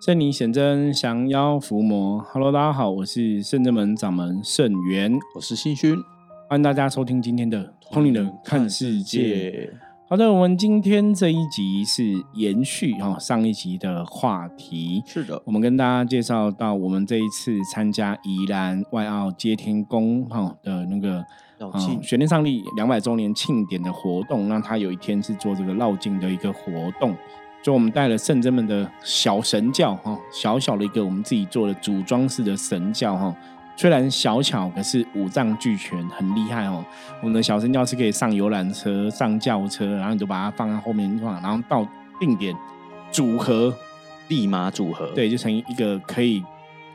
圣尼显真，降妖伏魔。Hello，大家好，我是圣真门掌门圣元，我是新勋，欢迎大家收听今天的《通灵人看世界》。好的，我们今天这一集是延续哈上一集的话题。是的，我们跟大家介绍到，我们这一次参加宜兰外澳接天宫哈的那个嗯玄天上帝两百周年庆典的活动，那他有一天是做这个绕境的一个活动。就我们带了圣真们的小神教哈，小小的一个我们自己做的组装式的神教哈，虽然小巧，可是五脏俱全，很厉害哦。我们的小神教是可以上游览车、上轿车，然后你就把它放在后面放，然后到定点组合，立马组合，对，就成一个可以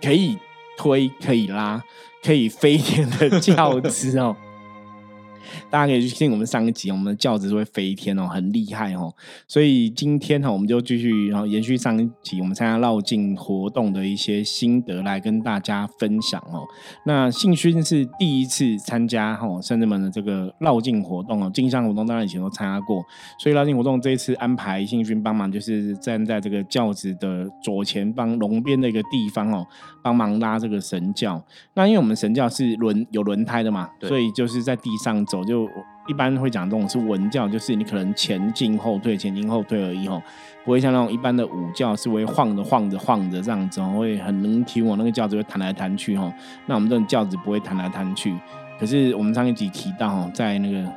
可以推、可以拉、可以飞天的轿子哦。大家可以去听我们上一集，我们的轿子是会飞天哦，很厉害哦。所以今天哈，我们就继续然后延续上一集我们参加绕境活动的一些心得来跟大家分享哦。那信勋是第一次参加哈甚至们的这个绕境活动哦，进香活动当然以前都参加过，所以绕境活动这一次安排信勋帮忙，就是站在这个轿子的左前方龙边的一个地方哦，帮忙拉这个神教。那因为我们神教是轮有轮胎的嘛，所以就是在地上走。就一般会讲这种是文教，就是你可能前进后退，前进后退而已吼，不会像那种一般的武教是会晃着晃着晃着这样子，会很能听我那个轿子会弹来弹去吼。那我们这种轿子不会弹来弹去，可是我们上一集提到哈，在那个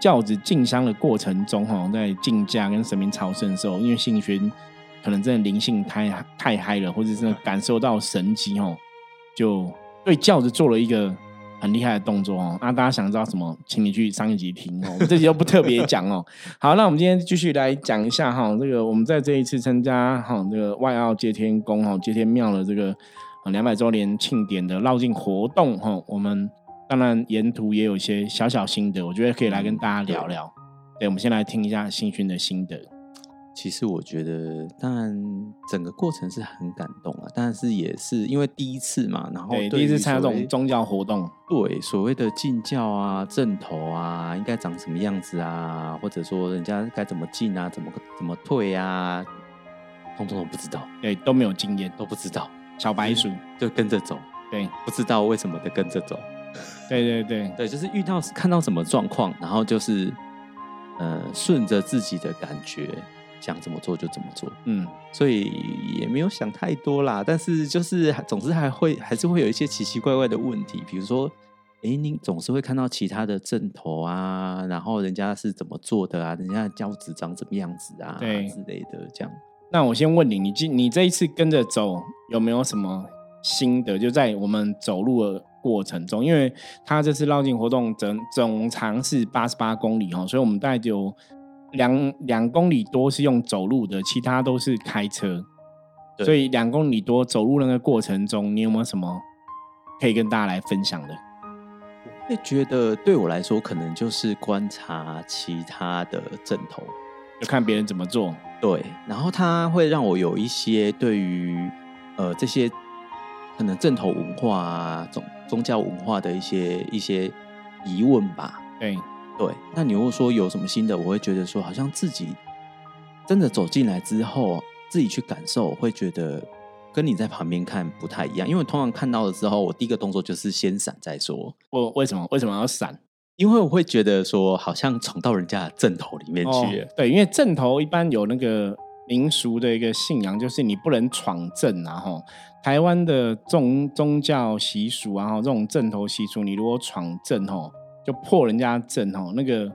轿子进香的过程中哈，在进驾跟神明朝圣的时候，因为信玄可能真的灵性太太嗨了，或者是感受到神迹哦，就对轿子做了一个。很厉害的动作哦，那大家想知道什么，请你去上一集听哦，我们这集又不特别讲哦。好，那我们今天继续来讲一下哈，这个我们在这一次参加哈这个外澳接天宫哈接天庙的这个两百周年庆典的绕境活动哈，我们当然沿途也有一些小小心得，我觉得可以来跟大家聊聊。对，我们先来听一下新勋的心得。其实我觉得，当然整个过程是很感动啊，但是也是因为第一次嘛，然后第一次参加这种宗教活动，对所谓的进教啊、正头啊，应该长什么样子啊，或者说人家该怎么进啊、怎么怎么退啊，通通都不知道，对，都没有经验，都不知道，小白鼠就跟着走，对，不知道为什么的跟着走，对对对对，就是遇到看到什么状况，然后就是呃顺着自己的感觉。想怎么做就怎么做，嗯，所以也没有想太多啦。但是就是总之还会还是会有一些奇奇怪怪的问题，比如说，哎，你总是会看到其他的阵头啊，然后人家是怎么做的啊，人家的轿子长怎么样子啊，对之类的这样。那我先问你，你今你这一次跟着走有没有什么心得？就在我们走路的过程中，因为他这次绕境活动整总长是八十八公里哦，所以我们大概就。两两公里多是用走路的，其他都是开车，所以两公里多走路那个过程中，你有没有什么可以跟大家来分享的？我会觉得对我来说，可能就是观察其他的阵头，就看别人怎么做。对，然后他会让我有一些对于呃这些可能阵头文化啊、宗宗教文化的一些一些疑问吧。对。对，那你如果说有什么新的，我会觉得说，好像自己真的走进来之后，自己去感受，会觉得跟你在旁边看不太一样。因为通常看到了之后，我第一个动作就是先闪再说。我为什么为什么要闪？因为我会觉得说，好像闯到人家的阵头里面去。对，因为阵头一般有那个民俗的一个信仰，就是你不能闯阵啊。哈，台湾的宗宗教习俗啊，哈，这种阵头习俗，你如果闯阵，哈。就破人家阵哦，那个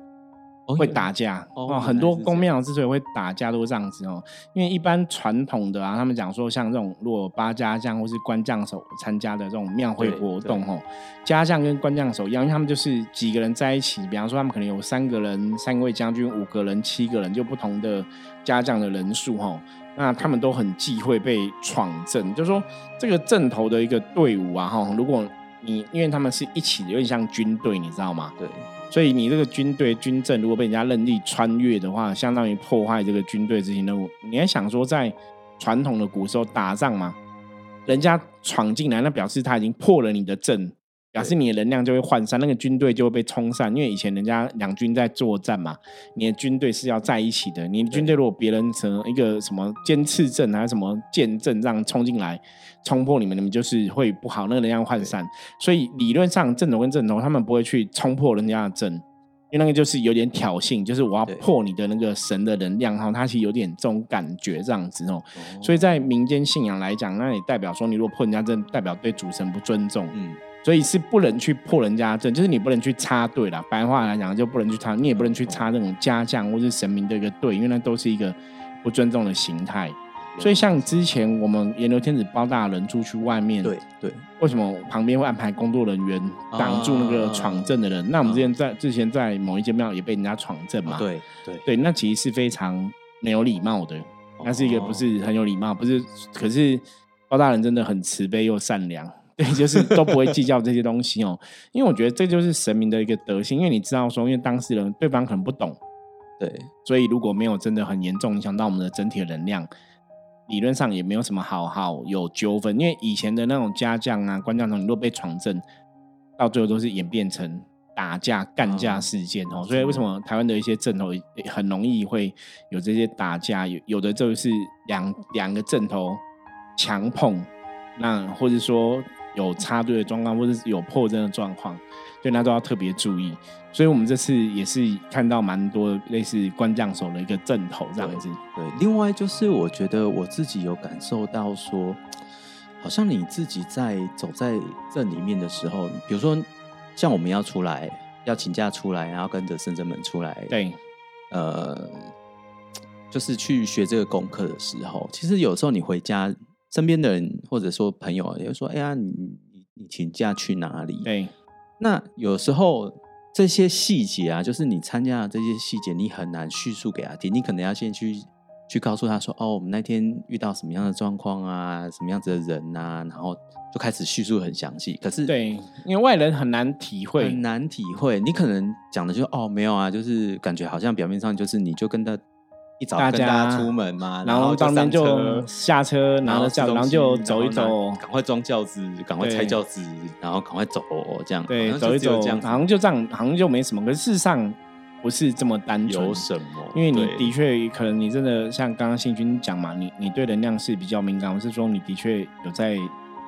会打架哦。很多公庙之所以会打架都是这样子哦，因为一般传统的啊，他们讲说像这种如果八家将或是官将手参加的这种庙会活动哦，家将跟官将手一样，因为他们就是几个人在一起，比方说他们可能有三个人，三位将军，五个人，七个人，就不同的家将的人数哈，那他们都很忌讳被闯阵，就是说这个阵头的一个队伍啊哈，如果你因为他们是一起，有点像军队，你知道吗？对，所以你这个军队军阵如果被人家任意穿越的话，相当于破坏这个军队执行任务。你还想说，在传统的古时候打仗吗，人家闯进来，那表示他已经破了你的阵，表示你的能量就会涣散，那个军队就会被冲散。因为以前人家两军在作战嘛，你的军队是要在一起的。你的军队如果别人成一个什么尖刺阵还是什么剑阵，这样冲进来冲破你们，你们就是会不好，那个能量涣散。所以理论上阵头跟阵头他们不会去冲破人家的阵，因为那个就是有点挑衅，就是我要破你的那个神的能量哈。它其实有点这种感觉这样子哦。所以在民间信仰来讲，那也代表说你如果破人家阵，代表对主神不尊重。嗯。所以是不能去破人家阵，就是你不能去插队啦。白话来讲，就不能去插，你也不能去插那种家将或是神明的一个队，因为那都是一个不尊重的形态。所以像之前我们阎罗天子包大人出去外面，对对，为什么旁边会安排工作人员挡住那个闯阵的人？那我们之前在之前在某一间庙也被人家闯阵嘛？对对对，那其实是非常没有礼貌的，那是一个不是很有礼貌，不是。可是包大人真的很慈悲又善良。对，就是都不会计较这些东西哦，因为我觉得这就是神明的一个德性。因为你知道说，因为当事人对方可能不懂，对，所以如果没有真的很严重影响到我们的整体的能量，理论上也没有什么好好有纠纷。因为以前的那种家将啊、官将，你如果被闯阵，到最后都是演变成打架、干架事件哦。所以为什么台湾的一些阵头很容易会有这些打架？有有的就是两两个阵头强碰，那或者说。有插队的状况，或者是有破阵的状况，对那都要特别注意。所以，我们这次也是看到蛮多类似关将手的一个阵头这样子。对，另外就是我觉得我自己有感受到说，好像你自己在走在阵里面的时候，比如说像我们要出来要请假出来，然后跟着深圳们出来，对，呃，就是去学这个功课的时候，其实有时候你回家。身边的人或者说朋友也会说：“哎呀，你你你请假去哪里？”对，那有时候这些细节啊，就是你参加的这些细节，你很难叙述给他听。你可能要先去去告诉他说：“哦，我们那天遇到什么样的状况啊，什么样子的人啊，然后就开始叙述很详细。”可是对，因为外人很难体会，很难体会。你可能讲的就哦，没有啊，就是感觉好像表面上就是你就跟他。一早跟大家出门嘛，然后当天就下车，拿了轿，然后就走一走，赶快装轿子，赶快拆轿子，然后赶快走，这样对，走一走，好像就这样，好像就没什么。可是事实上不是这么单纯，有什么？因为你的确可能你真的像刚刚信君讲嘛，你你对能量是比较敏感，我是说你的确有在。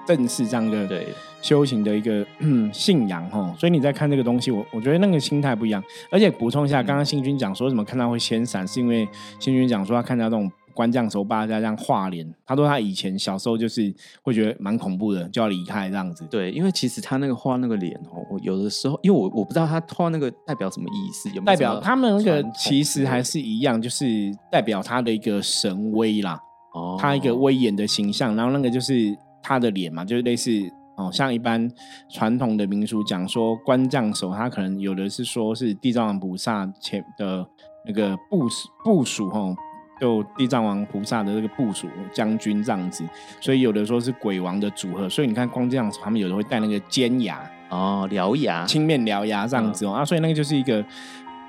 正是这样的修行的一个信仰哈，所以你在看这个东西，我我觉得那个心态不一样。而且补充一下，刚刚新君讲说什么看到会先闪，是因为新君讲说他看到这种官将手把家这样画脸，他说他以前小时候就是会觉得蛮恐怖的，就要离开这样子。对，因为其实他那个画那个脸哦，我有的时候因为我我不知道他画那个代表什么意思，有代表他们那个其实还是一样，就是代表他的一个神威啦，哦，他一个威严的形象，然后那个就是。他的脸嘛，就是类似哦，像一般传统的民俗讲说，官将手，他可能有的是说是地藏王菩萨前的那个部部署哈，就地藏王菩萨的这个部署将军这样子，所以有的说是鬼王的组合，所以你看光这样子，他们有的会戴那个尖牙哦，獠牙，青面獠牙这样子哦，啊，所以那个就是一个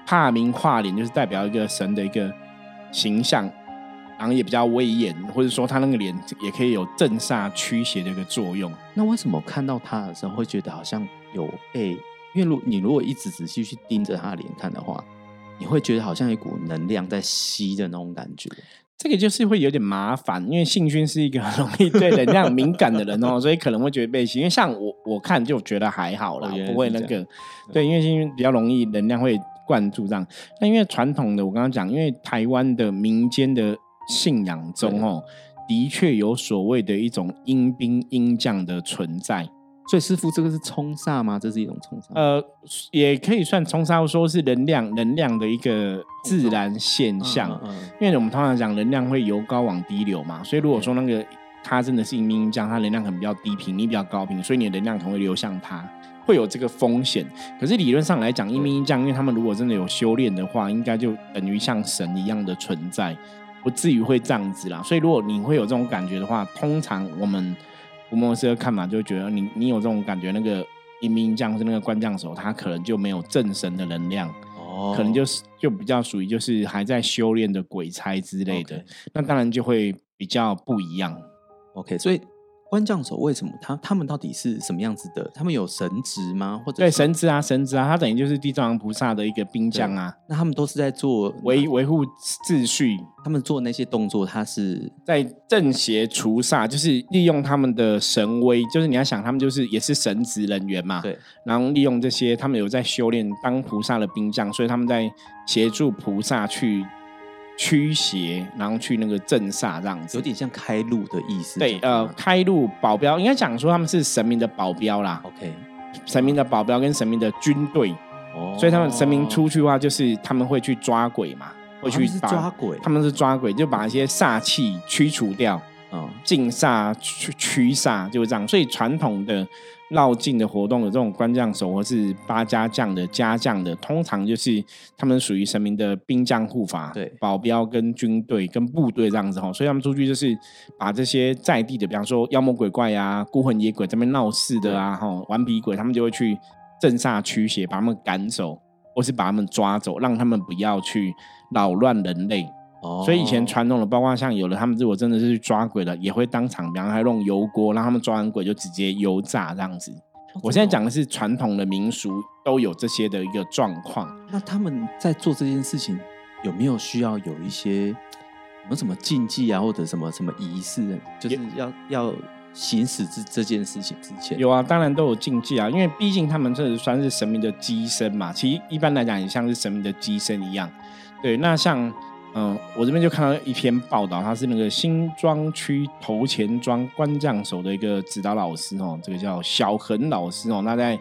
怕名化脸，就是代表一个神的一个形象。然后也比较威严，或者说他那个脸也可以有镇煞驱邪的一个作用。那为什么看到他的时候会觉得好像有被？因为如你如果一直仔细去盯着他的脸看的话，你会觉得好像一股能量在吸的那种感觉。这个就是会有点麻烦，因为信君是一个容易对能量敏感的人哦，所以可能会觉得被吸。因为像我我看就觉得还好啦，不会那个。对，因为信君比较容易能量会灌注这样。那因为传统的我刚刚讲，因为台湾的民间的。信仰中哦，的确有所谓的一种阴兵阴将的存在，所以师傅这个是冲煞吗？这是一种冲煞？呃，也可以算冲煞，说是能量能量的一个自然现象。因为我们通常讲能量会由高往低流嘛，所以如果说那个他真的是阴兵阴将，他能量可能比较低频，你比较高频，所以你的能量可能会流向他，会有这个风险。可是理论上来讲，阴兵阴将，因为他们如果真的有修炼的话，应该就等于像神一样的存在。不至于会这样子啦，所以如果你会有这种感觉的话，通常我们吴莫斯的看法就觉得你你有这种感觉，那个阴兵将是那个官将手，他可能就没有正神的能量，哦，可能就是就比较属于就是还在修炼的鬼差之类的，那当然就会比较不一样。OK，所以关将手为什么他他们到底是什么样子的？他们有神职吗？或者对神职啊，神职啊，他等于就是地藏王菩萨的一个兵将啊。那他们都是在做维维护秩序，他们做那些动作，他是在正邪除煞，就是利用他们的神威，就是你要想，他们就是也是神职人员嘛。对，然后利用这些，他们有在修炼当菩萨的兵将，所以他们在协助菩萨去。驱邪，然后去那个镇煞这样子，有点像开路的意思。对，呃，开路保镖应该讲说他们是神明的保镖啦。OK，神明的保镖跟神明的军队，哦，所以他们神明出去的话，就是他们会去抓鬼嘛，会去抓鬼。他们是抓鬼，就把一些煞气驱除掉，嗯，净煞驱驱煞就是这样。所以传统的。绕境的活动的这种官将手或是八家将的家将的，通常就是他们属于神明的兵将护法，对，保镖跟军队跟部队这样子哈，所以他们出去就是把这些在地的，比方说妖魔鬼怪呀、孤魂野鬼这边闹事的啊，哈，顽皮鬼，他们就会去镇煞驱邪，把他们赶走，或是把他们抓走，让他们不要去扰乱人类。所以以前传统的，包括像有的他们如果真的是去抓鬼了，也会当场，比方还弄油锅，让他们抓完鬼就直接油炸这样子。我现在讲的是传统的民俗都有这些的一个状况。那他们在做这件事情有没有需要有一些有什么禁忌啊，或者什么什么仪式，就是要要行使这这件事情之前？有啊，当然都有禁忌啊，因为毕竟他们这算是神明的机身嘛。其实一般来讲也像是神明的机身一样。对，那像。嗯，我这边就看到一篇报道，他是那个新庄区头前庄关将手的一个指导老师哦，这个叫小恒老师哦。那在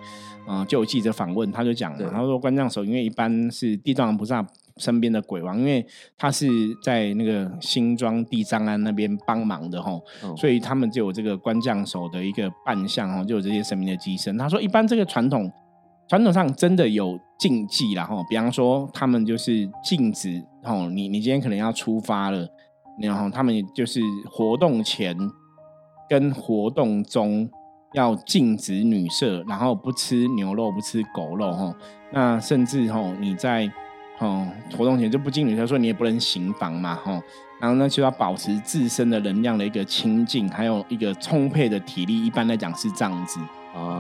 嗯，就有记者访问，他就讲了，他说关将手因为一般是地藏王菩萨身边的鬼王，因为他是在那个新庄地藏庵那边帮忙的哈，所以他们就有这个关将手的一个扮相哦，就有这些神明的机身。他说一般这个传统。传统上真的有禁忌啦，哈，比方说他们就是禁止，吼，你你今天可能要出发了，然后他们就是活动前跟活动中要禁止女色，然后不吃牛肉，不吃狗肉，哈，那甚至吼你在哦活动前就不进女色，说你也不能行房嘛，吼，然后呢就要保持自身的能量的一个清净，还有一个充沛的体力，一般来讲是这样子。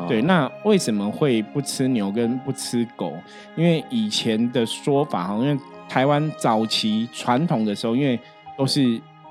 对，那为什么会不吃牛跟不吃狗？因为以前的说法哈，因为台湾早期传统的时候，因为都是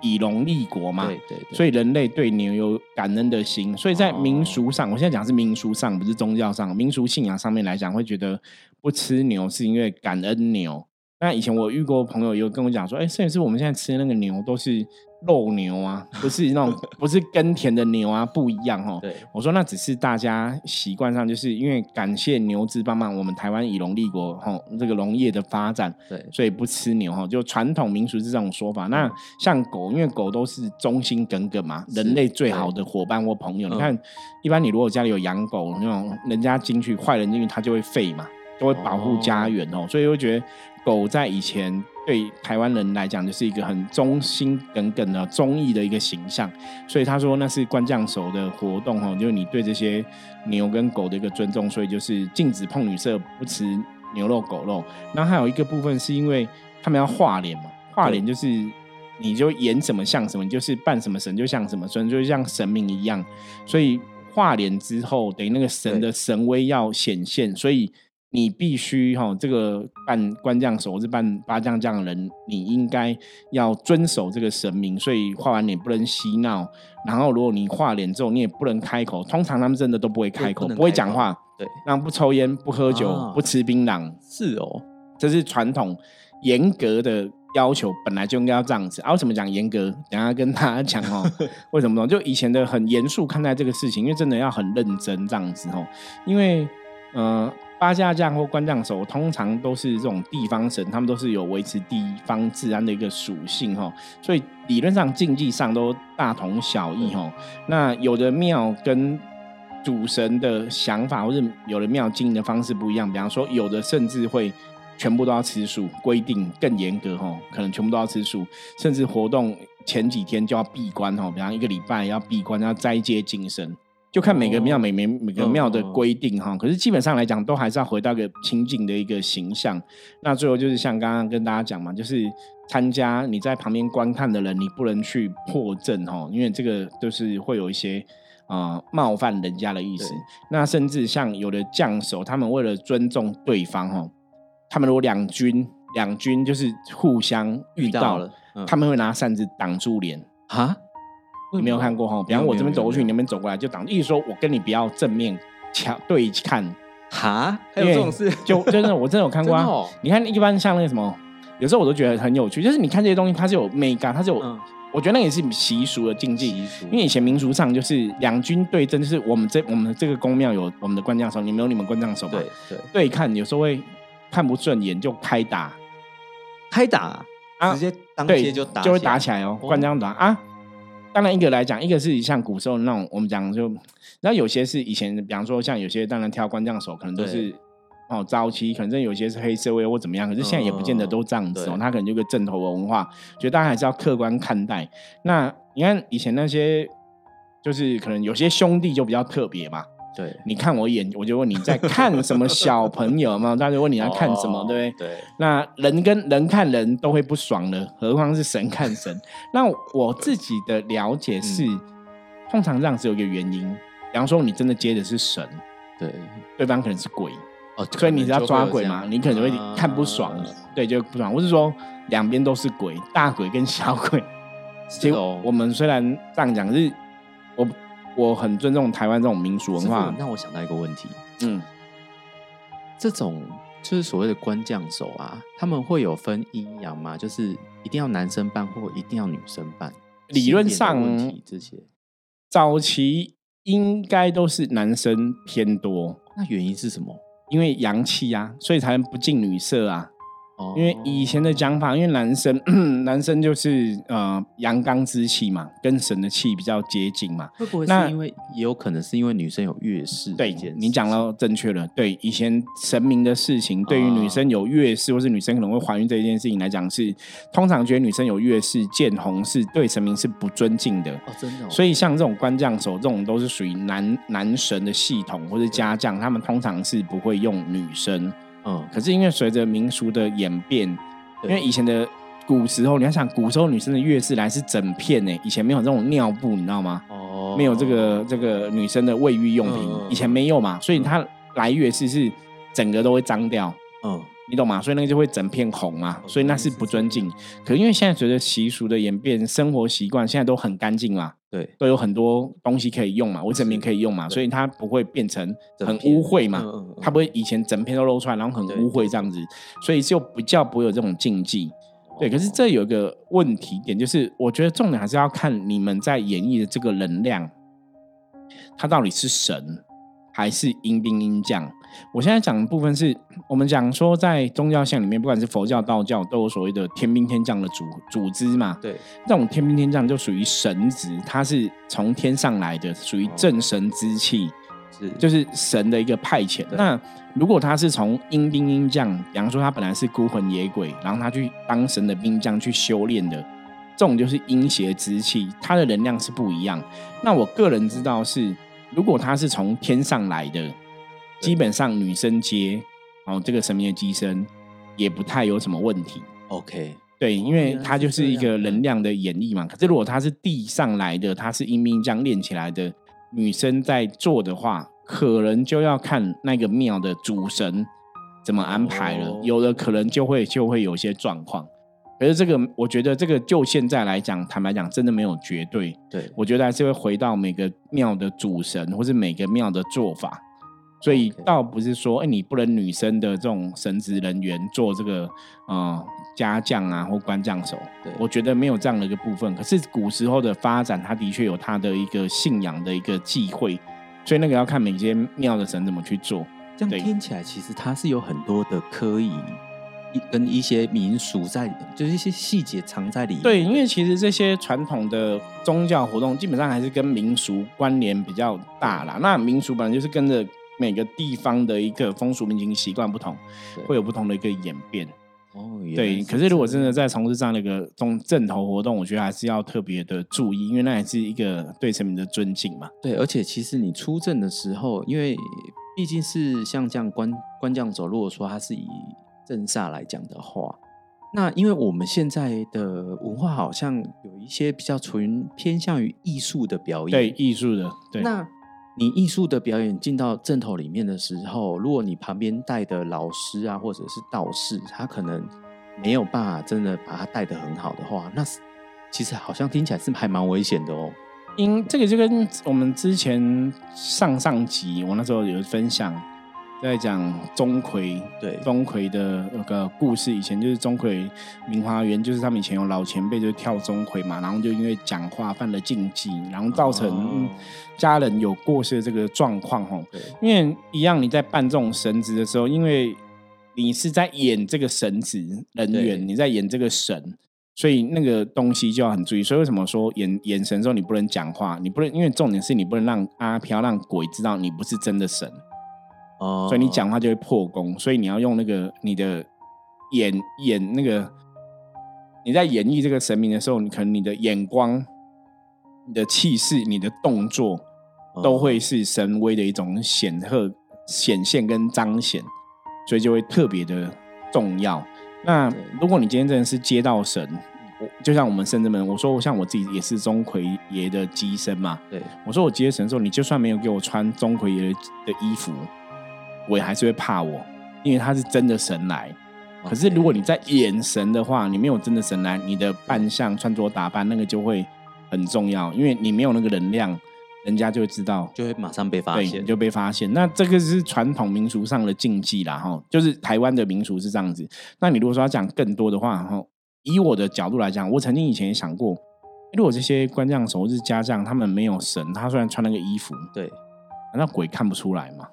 以农立国嘛，对对，所以人类对牛有感恩的心，所以在民俗上，我现在讲是民俗上，不是宗教上，民俗信仰上面来讲，会觉得不吃牛是因为感恩牛。那以前我遇过朋友有跟我讲说，哎，摄影师，我们现在吃的那个牛都是。肉牛啊，不是那种不是耕田的牛啊，不一样哦。对，我说那只是大家习惯上，就是因为感谢牛只帮忙我们台湾以农立国吼这个农业的发展，对，所以不吃牛哈，就传统民俗是这种说法。那像狗，因为狗都是忠心耿耿嘛，人类最好的伙伴或朋友。你看，一般你如果家里有养狗，那种人家进去坏人进去，它就会吠嘛，都会保护家园哦，所以会觉得狗在以前。对台湾人来讲，就是一个很忠心耿耿的忠义的一个形象，所以他说那是官将手的活动哦，就是你对这些牛跟狗的一个尊重，所以就是禁止碰女色，不吃牛肉狗肉。那还有一个部分是因为他们要画脸嘛，画脸就是你就演什么像什么，你就是扮什么神就像什么神，就像神明一样。所以画脸之后，等于那个神的神威要显现，所以。你必须哈，这个扮官将手或是扮八将将的人，你应该要遵守这个神明，所以画完脸不能嬉闹。然后如果你画脸之后，你也不能开口。通常他们真的都不会开口，不会讲话。对，然后不抽烟，不喝酒，不吃槟榔。是哦，这是传统严格的要求，本来就应该要这样子。啊，为什么讲严格？等下跟大家讲哦。为什么呢？就以前的很严肃看待这个事情，因为真的要很认真这样子哦。因为嗯。八家将或官将手通常都是这种地方神，他们都是有维持地方治安的一个属性哈，所以理论上竞技上都大同小异哈。那有的庙跟主神的想法或者有的庙经营的方式不一样，比方说有的甚至会全部都要吃素，规定更严格哈，可能全部都要吃素，甚至活动前几天就要闭关哈，比方一个礼拜要闭关，要斋戒净身。就看每个庙每每每个庙的规定哈。可是基本上来讲，都还是要回到一个清净的一个形象。那最后就是像刚刚跟大家讲嘛，就是参加你在旁边观看的人，你不能去破阵哈，因为这个就是会有一些啊冒犯人家的意思。那甚至像有的将手，他们为了尊重对方哈，他们如果两军两军就是互相遇到了，他们会拿扇子挡住脸啊。你没有看过哈？比方我这边走过去，你那边走过来就挡，意思说我跟你不要正面瞧对看哈？还有这种事？就真的我真的有看过啊！你看一般像那个什么，有时候我都觉得很有趣，就是你看这些东西，它是有美感，它是有，我觉得那也是习俗的禁忌。因为以前民俗上就是两军对阵，就是我们这我们这个宫庙有我们的官将手，你们有你们官将手嘛？对对，对看有时候会看不顺眼就开打，开打啊，直接当街就打就会打起来哦，官将打啊。当然，一个来讲，一个是像古时候那种，我们讲就，然后有些是以前，比方说像有些当然挑官将手，可能都是哦早期，可能有些是黑社会或怎么样，可是现在也不见得都这样子哦，他可能就个正头文化，觉得大家还是要客观看待。那你看以前那些，就是可能有些兄弟就比较特别嘛。对，你看我眼，我就问你在看什么小朋友嘛？大家问你在看什么，对不对？对。那人跟人看人都会不爽的，何况是神看神？那我自己的了解是，通常这样子有一个原因，比方说你真的接的是神，对，对方可能是鬼，哦，所以你是要抓鬼嘛？你可能会看不爽，对，就不爽。我是说两边都是鬼，大鬼跟小鬼。结果我们虽然这样讲，是我。很尊重台湾这种民俗文化。那我想到一个问题，嗯，这种就是所谓的官将手啊，他们会有分阴阳吗？就是一定要男生扮，或一定要女生扮？理论上，这些早期应该都是男生偏多。那原因是什么？因为阳气啊，所以才能不近女色啊。因为以前的讲法，因为男生 男生就是呃阳刚之气嘛，跟神的气比较接近嘛。会不会是因为也有可能是因为女生有月事？对，你讲到正确了。对，以前神明的事情，对于女生有月事或是女生可能会怀孕这一件事情来讲，是通常觉得女生有月事见红是对神明是不尊敬的。哦，真的。所以像这种官将手这种都是属于男男神的系统或者家将，他们通常是不会用女生。嗯，可是因为随着民俗的演变，因为以前的古时候，你要想古时候女生的月事来是整片呢，以前没有这种尿布，你知道吗？哦，没有这个这个女生的卫浴用品，以前没有嘛，所以她来月事是整个都会脏掉。嗯。你懂吗？所以那个就会整片红嘛，所以那是不尊敬。可因为现在随着习俗的演变，生活习惯现在都很干净嘛，对，都有很多东西可以用嘛，卫生棉可以用嘛，所以它不会变成很污秽嘛，它不会以前整片都露出来，然后很污秽这样子，所以就比较不会有这种禁忌。对，可是这有一个问题点，就是我觉得重点还是要看你们在演绎的这个能量，它到底是神还是阴兵阴将。我现在讲的部分是我们讲说，在宗教线里面，不管是佛教、道教，都有所谓的天兵天将的组组织嘛。对，这种天兵天将就属于神职，它是从天上来的，属于正神之气，是就是神的一个派遣。那如果他是从阴兵阴将，比方说他本来是孤魂野鬼，然后他去当神的兵将去修炼的，这种就是阴邪之气，它的能量是不一样。那我个人知道是，如果他是从天上来的。基本上女生接哦，这个神明的机身也不太有什么问题。OK，对，因为它就是一个能量的演绎嘛。可是如果它是地上来的，它是阴兵将练起来的女生在做的话，可能就要看那个庙的主神怎么安排了。有的可能就会就会有些状况。可是这个，我觉得这个就现在来讲，坦白讲，真的没有绝对。对我觉得还是会回到每个庙的主神，或是每个庙的做法。所以倒不是说，哎，你不能女生的这种神职人员做这个呃家将啊或官将手，我觉得没有这样的一个部分。可是古时候的发展，它的确有它的一个信仰的一个忌讳，所以那个要看每间庙的神怎么去做。这样听起来，其实它是有很多的科以跟一些民俗在，就是一些细节藏在里面。对，因为其实这些传统的宗教活动，基本上还是跟民俗关联比较大啦。那民俗本来就是跟着。每个地方的一个风俗民情习惯不同，会有不同的一个演变。哦，对。可是如果真的在从事这样的一个中正头活动，我觉得还是要特别的注意，因为那也是一个对神明的尊敬嘛。对，而且其实你出阵的时候，因为毕竟是像这样官官将走，如果说他是以正煞来讲的话，那因为我们现在的文化好像有一些比较纯偏向于艺术的表演，对艺术的。对，那你艺术的表演进到正头里面的时候，如果你旁边带的老师啊，或者是道士，他可能没有办法真的把他带的很好的话，那其实好像听起来是还蛮危险的哦。因这个就跟我们之前上上集我那时候有分享。在讲钟馗，对钟馗的那个故事，以前就是钟馗明华园，就是他们以前有老前辈就跳钟馗嘛，然后就因为讲话犯了禁忌，然后造成家人有过世的这个状况吼。因为一样你在办这种神职的时候，因为你是在演这个神职人员，你在演这个神，所以那个东西就要很注意。所以为什么说演演神的时候你不能讲话，你不能，因为重点是你不能让阿飘让鬼知道你不是真的神。哦，所以你讲话就会破功，所以你要用那个你的演演那个你在演绎这个神明的时候，你可能你的眼光、你的气势、你的动作都会是神威的一种显赫显现跟彰显，所以就会特别的重要。那如果你今天真的是接到神，我就像我们圣人们，我说我像我自己也是钟馗爷的机身嘛，对我说我接神的时候，你就算没有给我穿钟馗爷的衣服。我还是会怕我，因为他是真的神来。可是如果你在演神的话，你没有真的神来，你的扮相、穿着打扮那个就会很重要，因为你没有那个能量，人家就会知道，就会马上被发现，就被发现。那这个是传统民俗上的禁忌啦，哈，就是台湾的民俗是这样子。那你如果说要讲更多的话，哈，以我的角度来讲，我曾经以前也想过，如果这些官将手或是家将他们没有神，他虽然穿那个衣服，对，难道鬼看不出来吗？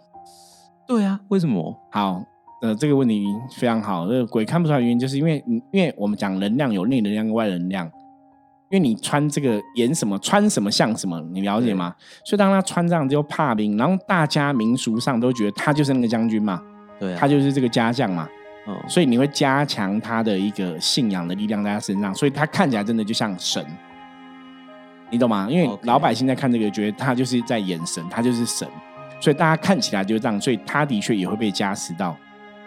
对啊，为什么？好，呃，这个问题非常好。这个鬼看不出来的原因，就是因为，因为我们讲能量有内能量跟外能量。因为你穿这个演什么，穿什么像什么，你了解吗？所以当他穿这样就怕兵，然后大家民俗上都觉得他就是那个将军嘛，对，他就是这个家将嘛，嗯，所以你会加强他的一个信仰的力量在他身上，所以他看起来真的就像神，你懂吗？因为老百姓在看这个，觉得他就是在演神，他就是神。所以大家看起来就这样，所以他的确也会被加持到，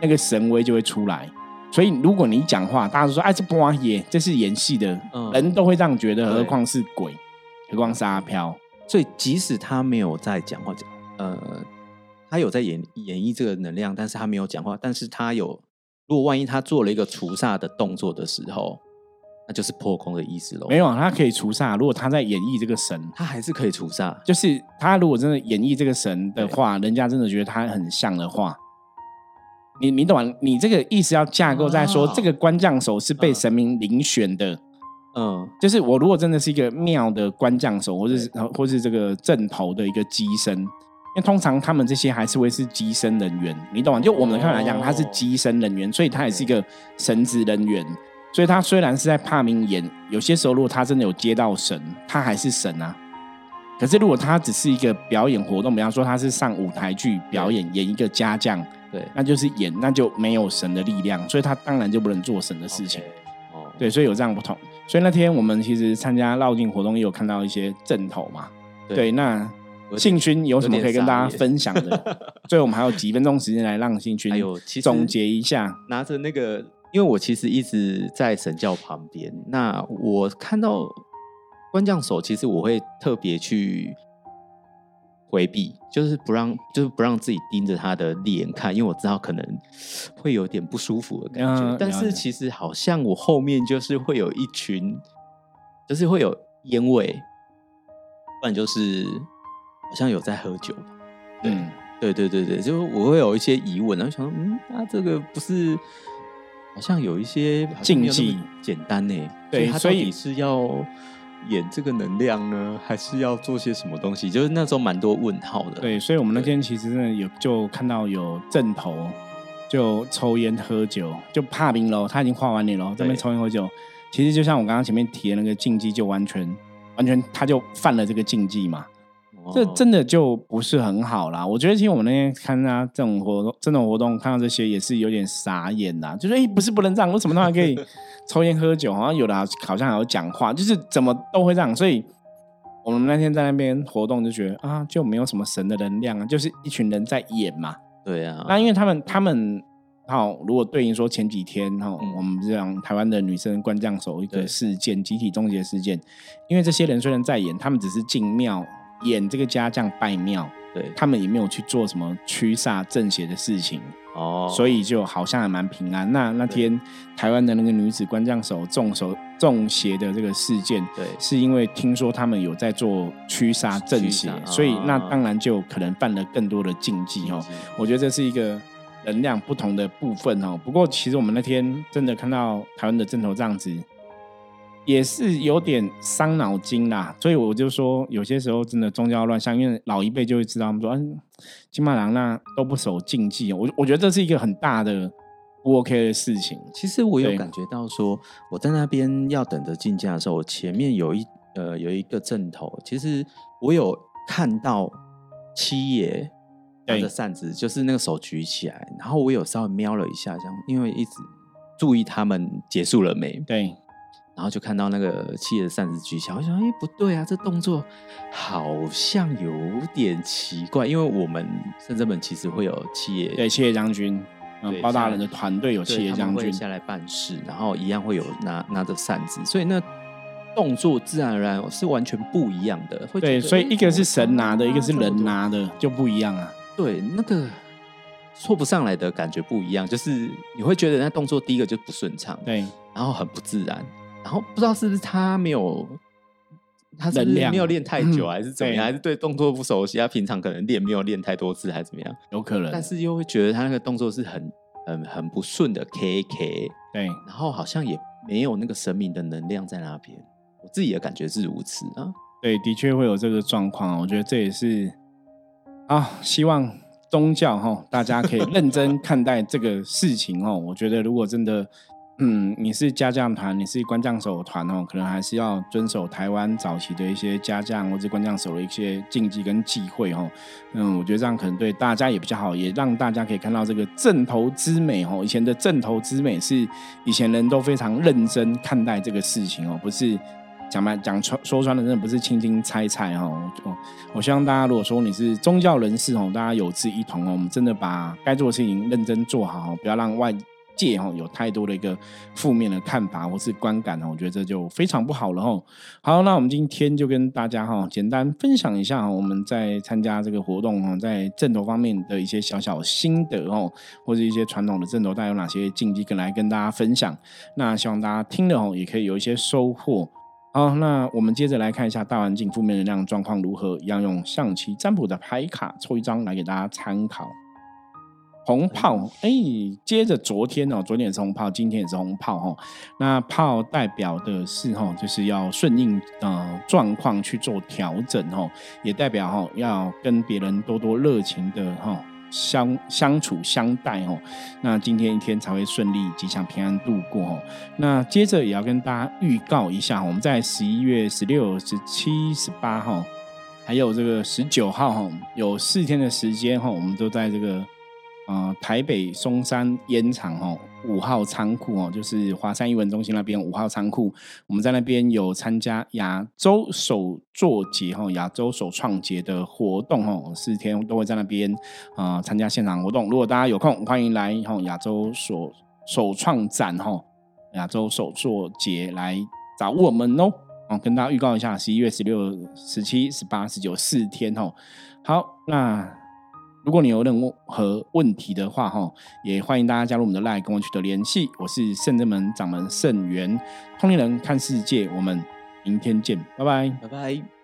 那个神威就会出来。所以如果你讲话，大家都说哎，这不玩耶，这是演戏的，人都会这样觉得，何况是鬼，何况是阿飘。所以即使他没有在讲话，呃，他有在演演绎这个能量，但是他没有讲话，但是他有，如果万一他做了一个除煞的动作的时候。那就是破空的意思喽。没有，他可以除煞。如果他在演绎这个神，他还是可以除煞。就是他如果真的演绎这个神的话，人家真的觉得他很像的话，你你懂吗？你这个意思要架构在说，这个官将手是被神明遴选的。嗯，就是我如果真的是一个庙的官将手，或者是或是这个正头的一个机身，因为通常他们这些还是会是机身人员，你懂吗？就我们的看法来讲，他是机身人员，所以他也是一个神职人员。所以他虽然是在帕明演，有些时候如果他真的有接到神，他还是神啊。可是如果他只是一个表演活动，比方说他是上舞台剧表演，演一个家将，对，那就是演，那就没有神的力量，所以他当然就不能做神的事情。哦，对，所以有这样不同。所以那天我们其实参加绕境活动，也有看到一些阵头嘛。对，那信勋有什么可以跟大家分享的？所以我们还有几分钟时间来让信勋总结一下，拿着那个。因为我其实一直在神教旁边，那我看到官将手，其实我会特别去回避，就是不让，就是不让自己盯着他的脸看，因为我知道可能会有点不舒服的感觉。但是其实好像我后面就是会有一群，就是会有烟味，不然就是好像有在喝酒。嗯，对对对对，就我会有一些疑问，然后想说，嗯，那这个不是。好像有一些禁忌，简单呢。对，所以是要演这个能量呢，还是要做些什么东西？就是那时候蛮多问号的。对，所以我们那天其实呢有就看到有正头就抽烟喝酒，就怕冰喽。他已经画完脸喽，这边抽烟喝酒。其实就像我刚刚前面提的那个禁忌，就完全完全他就犯了这个禁忌嘛。这真的就不是很好啦。我觉得其实我们那天看他这种活动，这种活动看到这些也是有点傻眼呐。就是哎，不是不能这样，为什么他还可以 抽烟喝酒？好像有的好像还有讲话，就是怎么都会这样。所以我们那天在那边活动就觉得啊，就没有什么神的能量啊，就是一群人在演嘛。对啊，那因为他们他们。好，如果对应说前几天哈，我们这样台湾的女生关将手一个事件，集体终结事件，因为这些人虽然在演，他们只是进庙演这个家将拜庙，对他们也没有去做什么驱煞正邪的事情哦，所以就好像还蛮平安。那那天台湾的那个女子关将手中手中邪的这个事件，对，是因为听说他们有在做驱煞正邪，所以那当然就可能犯了更多的禁忌哦。我觉得这是一个。能量不同的部分哦，不过其实我们那天真的看到台湾的阵头这样子，也是有点伤脑筋啦。所以我就说，有些时候真的宗教乱象，因为老一辈就会知道，他们说，嗯，金马郎那都不守禁忌。我我觉得这是一个很大的不 OK 的事情。其实我有感觉到，说我在那边要等着进价的时候，前面有一呃有一个阵头，其实我有看到七爷。拿着扇子，就是那个手举起来，然后我有稍微瞄了一下，这样，因为一直注意他们结束了没？对，然后就看到那个七爷的扇子举起来，我想，哎，不对啊，这动作好像有点奇怪，因为我们深圳本其实会有企业，对，企业将军，嗯，包大人的团队有企业将军下来办事，然后一样会有拿拿着扇子，所以那动作自然而然是完全不一样的。对，所以一个是神拿的，一个是人拿的，就不一样啊。对，那个说不上来的感觉不一样，就是你会觉得那动作第一个就不顺畅，对，然后很不自然，然后不知道是不是他没有，他是没有练太久，还是怎么样，还是对动作不熟悉，他平常可能练没有练太多次，还是怎么样，有可能，但是又会觉得他那个动作是很很很不顺的，K K，对，然后好像也没有那个神明的能量在那边，我自己的感觉是如此啊，对，的确会有这个状况，我觉得这也是。啊，希望宗教哈，大家可以认真看待这个事情哦。我觉得，如果真的，嗯，你是家将团，你是官将手团哦，可能还是要遵守台湾早期的一些家将或者官将手的一些禁忌跟忌讳哦。嗯，我觉得这样可能对大家也比较好，也让大家可以看到这个正头之美哦。以前的正头之美是以前人都非常认真看待这个事情哦，不是。讲白讲穿说穿了，真的不是轻轻猜猜哦。我我希望大家，如果说你是宗教人士哦，大家有志一同哦，我们真的把该做的事情认真做好，不要让外界哈有太多的一个负面的看法或是观感哦。我觉得这就非常不好了哈。好，那我们今天就跟大家哈简单分享一下我们在参加这个活动哈，在正头方面的一些小小心得哦，或者一些传统的正头带有哪些禁忌，跟来跟大家分享。那希望大家听了哦，也可以有一些收获。好，那我们接着来看一下大环境负面能量状况如何，一样用象棋占卜的牌卡抽一张来给大家参考。红炮，哎，接着昨天哦，昨天也是红炮，今天也是红炮哈。那炮代表的是哈，就是要顺应呃状况去做调整哦，也代表哈要跟别人多多热情的哈。相相处相待哦，那今天一天才会顺利吉祥平安度过哦。那接着也要跟大家预告一下，我们在十一月十六、十七、十八号，还有这个十九号哈，有四天的时间哈，我们都在这个。啊，台北松山烟厂哦，五号仓库哦，就是华山艺文中心那边五号仓库，我们在那边有参加亚洲首作节哈，亚洲首创节的活动哦，四天都会在那边啊参加现场活动。如果大家有空，欢迎来哈亚洲首首创展哈，亚洲首作节来找我们哦。哦，跟大家预告一下，十一月十六、十七、十八、十九四天哦。好，那。如果你有任何问题的话，哈，也欢迎大家加入我们的 LINE 跟我取得联系。我是圣正门掌门圣元，通灵人看世界，我们明天见，拜拜，拜拜。